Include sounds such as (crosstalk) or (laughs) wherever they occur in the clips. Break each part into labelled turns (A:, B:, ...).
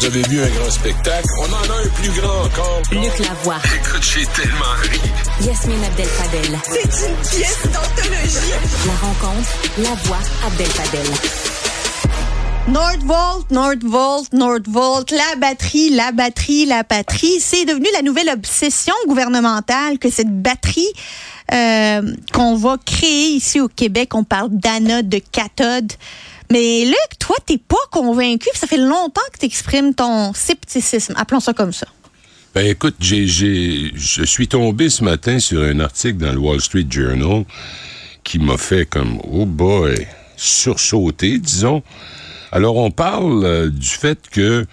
A: Vous avez vu un grand spectacle? On en a un plus grand encore.
B: Luc Lavoie.
A: Écoute, j'ai tellement ri.
B: Yasmine Abdel-Fadel.
C: C'est une pièce d'anthologie.
B: La rencontre, la voix Abdel-Fadel.
C: Nordvolt, Nordvolt, Nordvolt, la batterie, la batterie, la batterie. C'est devenu la nouvelle obsession gouvernementale que cette batterie euh, qu'on va créer ici au Québec, on parle d'anode, de cathode. Mais Luc, toi, t'es pas convaincu. Ça fait longtemps que tu exprimes ton scepticisme. Appelons ça comme ça.
A: Ben écoute, j'ai, je suis tombé ce matin sur un article dans le Wall Street Journal qui m'a fait comme, oh boy, sursauter, disons. Alors on parle euh, du fait que,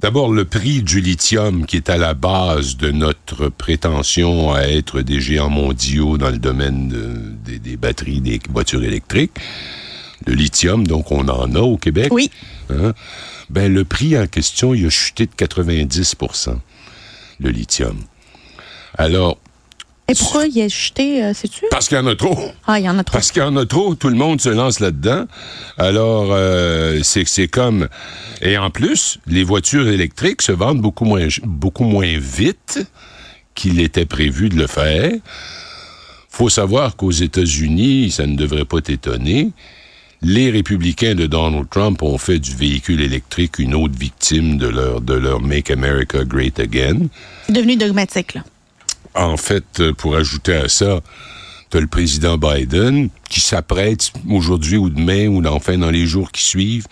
A: d'abord, le prix du lithium qui est à la base de notre prétention à être des géants mondiaux dans le domaine de- des, des batteries des voitures électriques, le lithium, donc on en a au Québec.
C: Oui.
A: Hein? Ben, le prix en question, il a chuté de 90% le lithium. Alors,
C: Et pourquoi il a jeté, euh, sais-tu?
A: parce qu'il y en a trop.
C: Ah, il y en a trop.
A: Parce qu'il y en a trop, tout le monde se lance là-dedans. Alors, euh, c'est c'est comme... Et en plus, les voitures électriques se vendent beaucoup moins, beaucoup moins vite qu'il était prévu de le faire. faut savoir qu'aux États-Unis, ça ne devrait pas t'étonner, les républicains de Donald Trump ont fait du véhicule électrique une autre victime de leur, de leur Make America Great Again.
C: C'est devenu dogmatique, là.
A: En fait, euh, pour ajouter à ça, tu le président Biden qui s'apprête aujourd'hui ou demain ou enfin dans les jours qui suivent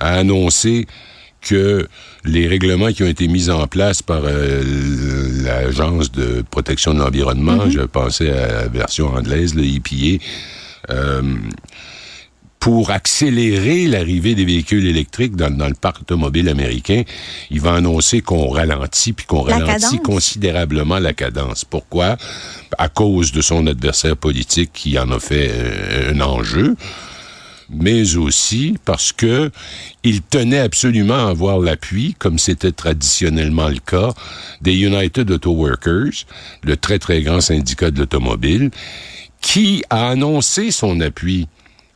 A: à annoncer que les règlements qui ont été mis en place par euh, l'Agence de protection de l'environnement, je pensais à la version anglaise, le EPA, euh, pour accélérer l'arrivée des véhicules électriques dans, dans le parc automobile américain, il va annoncer qu'on ralentit, puis qu'on ralentit
C: cadence?
A: considérablement la cadence. Pourquoi? À cause de son adversaire politique qui en a fait euh, un enjeu, mais aussi parce que il tenait absolument à avoir l'appui, comme c'était traditionnellement le cas, des United Auto Workers, le très très grand syndicat de l'automobile, qui a annoncé son appui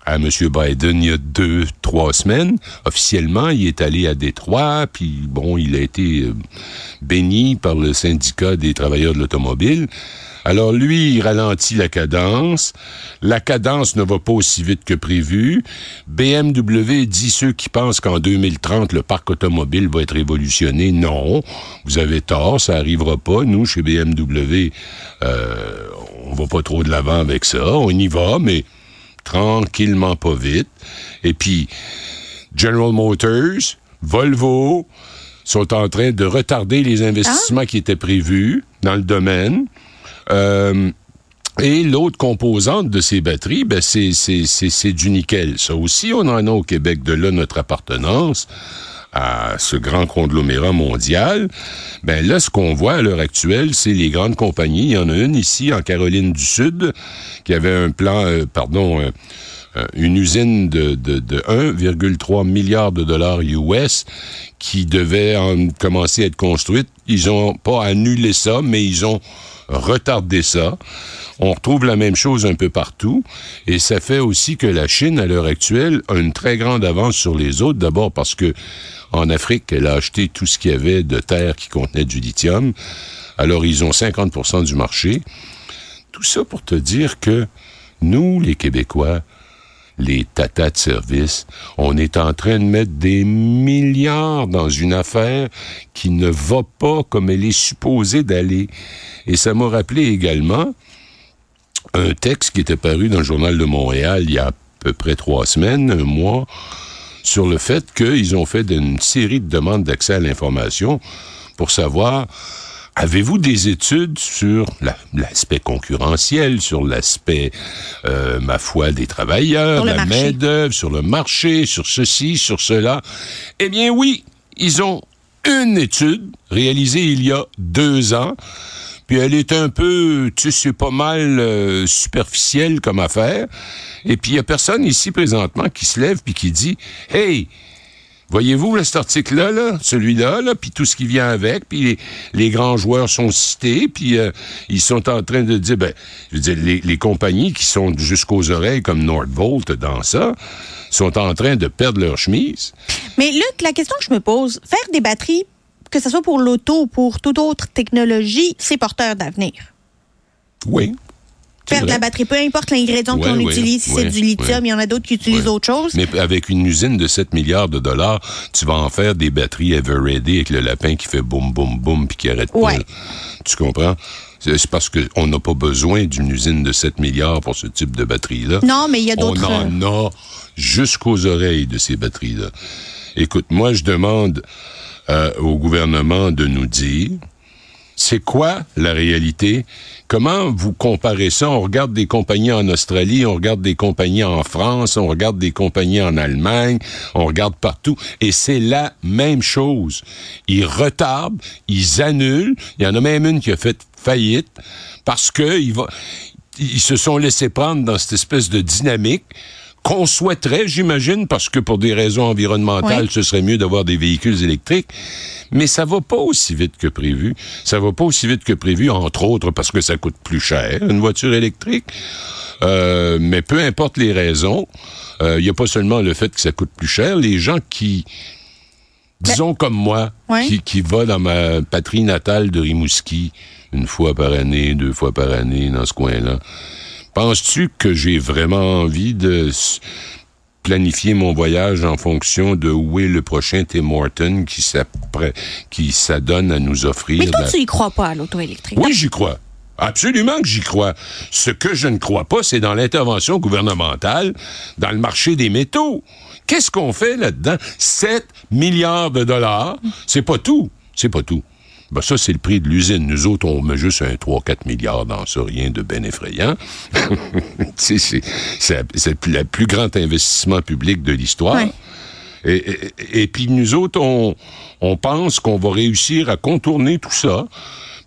A: à M. Biden il y a deux, trois semaines. Officiellement, il est allé à Détroit, puis bon, il a été euh, béni par le syndicat des travailleurs de l'automobile. Alors lui, il ralentit la cadence. La cadence ne va pas aussi vite que prévu. BMW dit ceux qui pensent qu'en 2030, le parc automobile va être révolutionné. Non, vous avez tort, ça arrivera pas. Nous, chez BMW, euh, on va pas trop de l'avant avec ça. On y va, mais tranquillement, pas vite. Et puis, General Motors, Volvo sont en train de retarder les investissements qui étaient prévus dans le domaine. Euh, et l'autre composante de ces batteries, ben c'est du nickel. Ça aussi, on en a au Québec. De là, notre appartenance à ce grand conglomérat mondial. Ben là, ce qu'on voit à l'heure actuelle, c'est les grandes compagnies. Il y en a une ici, en Caroline du Sud, qui avait un plan, euh, pardon, euh, euh, une usine de, de, de 1,3 milliard de dollars US qui devait en commencer à être construite. Ils ont pas annulé ça, mais ils ont retardé ça. On retrouve la même chose un peu partout. Et ça fait aussi que la Chine, à l'heure actuelle, a une très grande avance sur les autres. D'abord parce que en Afrique, elle a acheté tout ce qu'il y avait de terre qui contenait du lithium. Alors, ils ont 50% du marché. Tout ça pour te dire que nous, les Québécois, les tatas de service, on est en train de mettre des milliards dans une affaire qui ne va pas comme elle est supposée d'aller. Et ça m'a rappelé également un texte qui était paru dans le journal de Montréal il y a à peu près trois semaines, un mois, sur le fait qu'ils ont fait une série de demandes d'accès à l'information pour savoir Avez-vous des études sur la- l'aspect concurrentiel, sur l'aspect, euh, ma foi, des travailleurs, la main-d'œuvre, sur le marché, sur ceci, sur cela? Eh bien, oui, ils ont une étude réalisée il y a deux ans, puis elle est un peu, tu sais, pas mal euh, superficielle comme affaire. Et puis il y a personne ici présentement qui se lève puis qui dit, hey, Voyez-vous cet article-là, là, celui-là, là, puis tout ce qui vient avec, puis les, les grands joueurs sont cités, puis euh, ils sont en train de dire, ben, je veux dire, les, les compagnies qui sont jusqu'aux oreilles comme Nordvolt dans ça, sont en train de perdre leur chemise.
C: Mais Luc, la question que je me pose, faire des batteries, que ce soit pour l'auto ou pour toute autre technologie, c'est porteur d'avenir.
A: Oui.
C: de la batterie, peu importe l'ingrédient
A: Ouais,
C: qu'on
A: ouais,
C: utilise, si
A: ouais,
C: c'est du lithium, il y en a d'autres qui utilisent autre chose.
A: Mais avec une usine de 7 milliards de dollars, tu vas en faire des batteries Everready avec le lapin qui fait boum, boum, boum, puis qui arrête pas. Tu comprends? C'est parce qu'on n'a pas besoin d'une usine de 7 milliards pour ce type de batterie-là.
C: Non, mais il y a
A: On
C: d'autres. euh,
A: en a jusqu'aux oreilles de ces batteries-là. Écoute, moi, je demande euh, au gouvernement de nous dire c'est quoi la réalité? Comment vous comparez ça? On regarde des compagnies en Australie, on regarde des compagnies en France, on regarde des compagnies en Allemagne, on regarde partout, et c'est la même chose. Ils retardent, ils annulent. Il y en a même une qui a fait faillite parce que il va, ils se sont laissés prendre dans cette espèce de dynamique qu'on souhaiterait, j'imagine, parce que pour des raisons environnementales,
C: Oui.
A: ce serait mieux d'avoir des véhicules électriques. Mais ça va pas aussi vite que prévu. Ça va pas aussi vite que prévu, entre autres parce que ça coûte plus cher, une voiture électrique. Euh, mais peu importe les raisons, euh, il n'y a pas seulement le fait que ça coûte plus cher. Les gens qui, disons comme moi, qui, qui va dans ma patrie natale de Rimouski une fois par année, deux fois par année dans ce coin-là, penses-tu que j'ai vraiment envie de planifier mon voyage en fonction de où est le prochain Tim Horton qui s'adonne à nous offrir
C: Mais toi,
A: la-
C: tu y crois pas à l'auto électrique.
A: oui, j'y crois. Absolument que j'y crois. Ce que je ne crois pas, c'est dans l'intervention gouvernementale, dans le marché des métaux. Qu'est-ce qu'on fait là-dedans? 7 milliards de dollars. C'est pas tout. C'est pas tout. Ben ça, c'est le prix de l'usine. Nous autres, on met juste un 3-4 milliards dans ça, rien de ben effrayant. (laughs) C'est le plus- grand investissement public de l'histoire.
C: Ouais.
A: Et, et- et puis nous autres, on, on pense qu'on va réussir à contourner tout ça.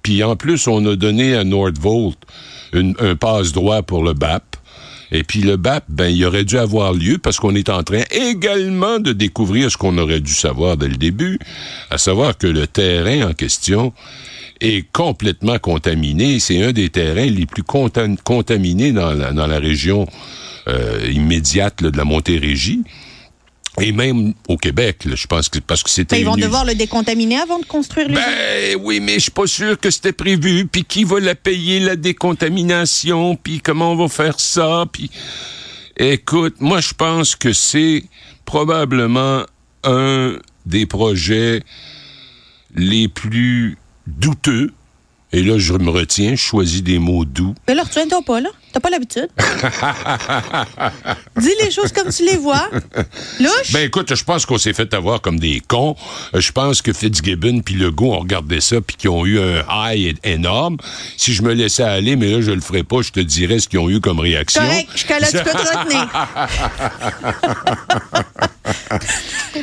A: Puis en plus, on a donné à Nordvolt une- un passe-droit pour le BAP. Et puis le BAP, ben, il aurait dû avoir lieu parce qu'on est en train également de découvrir ce qu'on aurait dû savoir dès le début, à savoir que le terrain en question est complètement contaminé. C'est un des terrains les plus contam- contaminés dans la, région euh, immédiate de la Montérégie. Et même au Québec, là, je pense que parce que c'était
C: ils vont
A: une
C: devoir le décontaminer avant de construire l'usine.
A: ben oui, mais je suis pas sûr que c'était prévu. Puis qui va la payer, la décontamination? Puis comment on va faire ça? Puis écoute, moi je pense que c'est probablement un des projets les plus douteux. Et là, je me retiens, je choisis des mots doux.
C: Mais là, retiens-toi pas, là. T'as pas l'habitude? (laughs) Dis les choses comme tu les vois. Louche?
A: Ben écoute, je pense qu'on s'est fait avoir comme des cons. Euh, Je pense que Fitzgibbon puis Legault ont regardé ça puis qu'ils ont eu un high énorme. Si je me laissais aller, mais là je le ferais pas, je te dirais ce qu'ils ont eu comme réaction.
C: correct, jusqu'à là, tu peux te (laughs) retenir.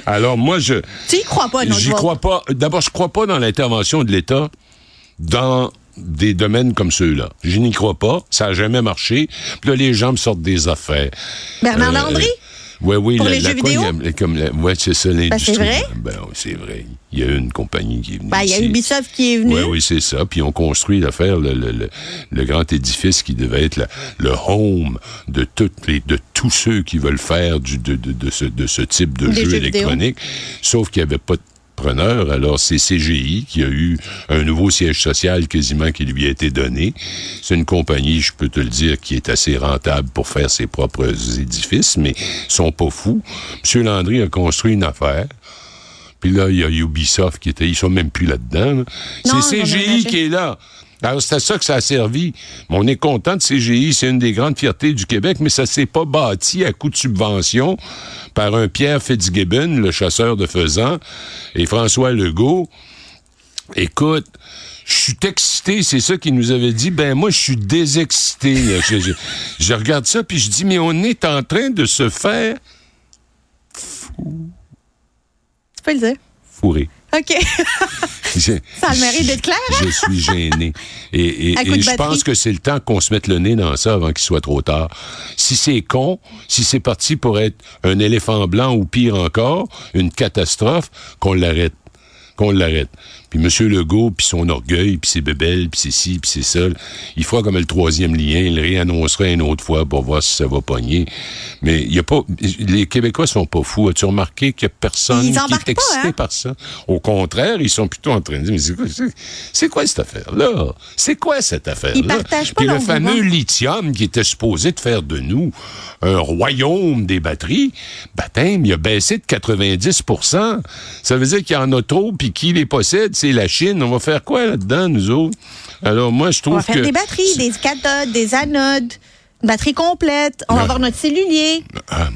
A: Alors moi je
C: Tu y crois pas, notre
A: j'y crois pas. D'abord, je crois pas dans l'intervention de l'État dans des domaines comme ceux-là. Je n'y crois pas. Ça a jamais marché. Puis là, les gens me sortent des affaires.
C: Bernard
A: Euh,
C: Landry?
A: Oui, oui.
C: Pour
A: la-
C: les
A: la
C: jeux
A: quoi,
C: vidéo?
A: il y a- comme la- ouais, c'est ça, l'industrie.
C: c'est vrai?
A: Ben, c'est vrai. Il y a une compagnie qui est venue
C: Ben, il y a. Ubisoft qui est venu.
A: Oui, oui, c'est ça. Puis on construit l'affaire, le, le, le, le grand édifice qui devait être la- le home de, toutes les, de tous ceux qui veulent faire du, de, de, de ce, de ce type de
C: Des
A: jeu
C: vidéo.
A: électronique. Sauf qu'il n'y avait pas de Alors, c'est CGI qui a eu un nouveau siège social quasiment qui lui a été donné. C'est une compagnie, je peux te le dire, qui est assez rentable pour faire ses propres édifices, mais ils sont pas fous. M. Landry a construit une affaire. Puis là, il y a Ubisoft qui était. Ils sont même plus là-dedans. là. C'est CGI qui est là. Alors, c'est à ça que ça a servi. Mais on est content de CGI. C'est une des grandes fiertés du Québec, mais ça s'est pas bâti à coup de subvention par un Pierre Fitzgibbon, le chasseur de faisans, et François Legault. Écoute, je suis excité, c'est ça qu'il nous avait dit. Ben moi, je suis désexcité. (laughs) Je, je- je regarde ça, puis je dis, mais on est en train de se faire
C: Tu peux le dire.
A: fourrer.
C: OK. (laughs) Ça a le mérite d'être clair, hein?
A: Je suis gêné. Et, et- je pense que c'est le temps qu'on se mette le nez dans ça avant qu'il soit trop tard. Si c'est con, si c'est parti pour être un éléphant blanc ou pire encore, une catastrophe, qu'on l'arrête. Qu'on l'arrête. Puis M. Legault, puis son orgueil, puis ses bébelles, puis c'est ci, puis c'est ça, il fera comme le troisième lien, il le réannoncera une autre fois pour voir si ça va pogner. Mais il y a pas... Les Québécois sont pas fous. As-tu remarqué qu'il y a personne qui est
C: pas,
A: excité
C: hein?
A: par ça? Au contraire, ils sont plutôt en train de dire, mais c'est quoi, c'est- c'est quoi cette affaire-là? C'est quoi cette affaire-là?
C: Ils partagent pas
A: Puis le fameux lithium qui était supposé de faire de nous un royaume des batteries, baptême, il a baissé de 90% Ça veut dire qu'il y en a trop, puis qui les possède, c'est la Chine. On va faire quoi là-dedans, nous autres? Alors, moi, je
C: On
A: trouve
C: va faire
A: que...
C: des batteries, des cathodes, des anodes, une batterie complète. On va avoir notre cellulier.
A: Ah,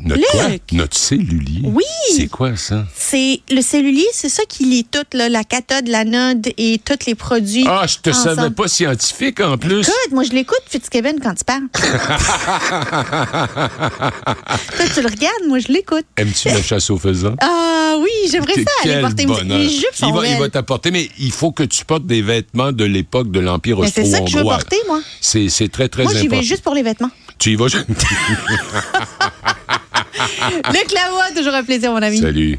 A: Notre
C: Luc!
A: quoi? Notre cellulier?
C: Oui!
A: C'est quoi, ça?
C: C'est le cellulier, c'est ça qui lie tout, là, la cathode, l'anode et tous les produits.
A: Ah, je te
C: ensemble.
A: savais pas scientifique, en plus.
C: Écoute, moi je l'écoute, Fitzkevin, quand tu parles. (laughs) Toi, tu le regardes, moi je l'écoute.
A: Aimes-tu la chasse aux faisans?
C: Ah oui, j'aimerais ça aller porter mes-
A: bonheur.
C: mes jupes
A: il va, il
C: belles.
A: va t'apporter, mais il faut que tu portes des vêtements de l'époque de l'Empire
C: Mais c'est ça que je veux
A: austro-hongrois.
C: porter, moi.
A: C'est, très, très
C: Moi, j'y
A: important.
C: vais juste pour les vêtements.
A: Tu y vas... (laughs)
C: Luc Lavoie, toujours un plaisir, mon ami.
A: Salut.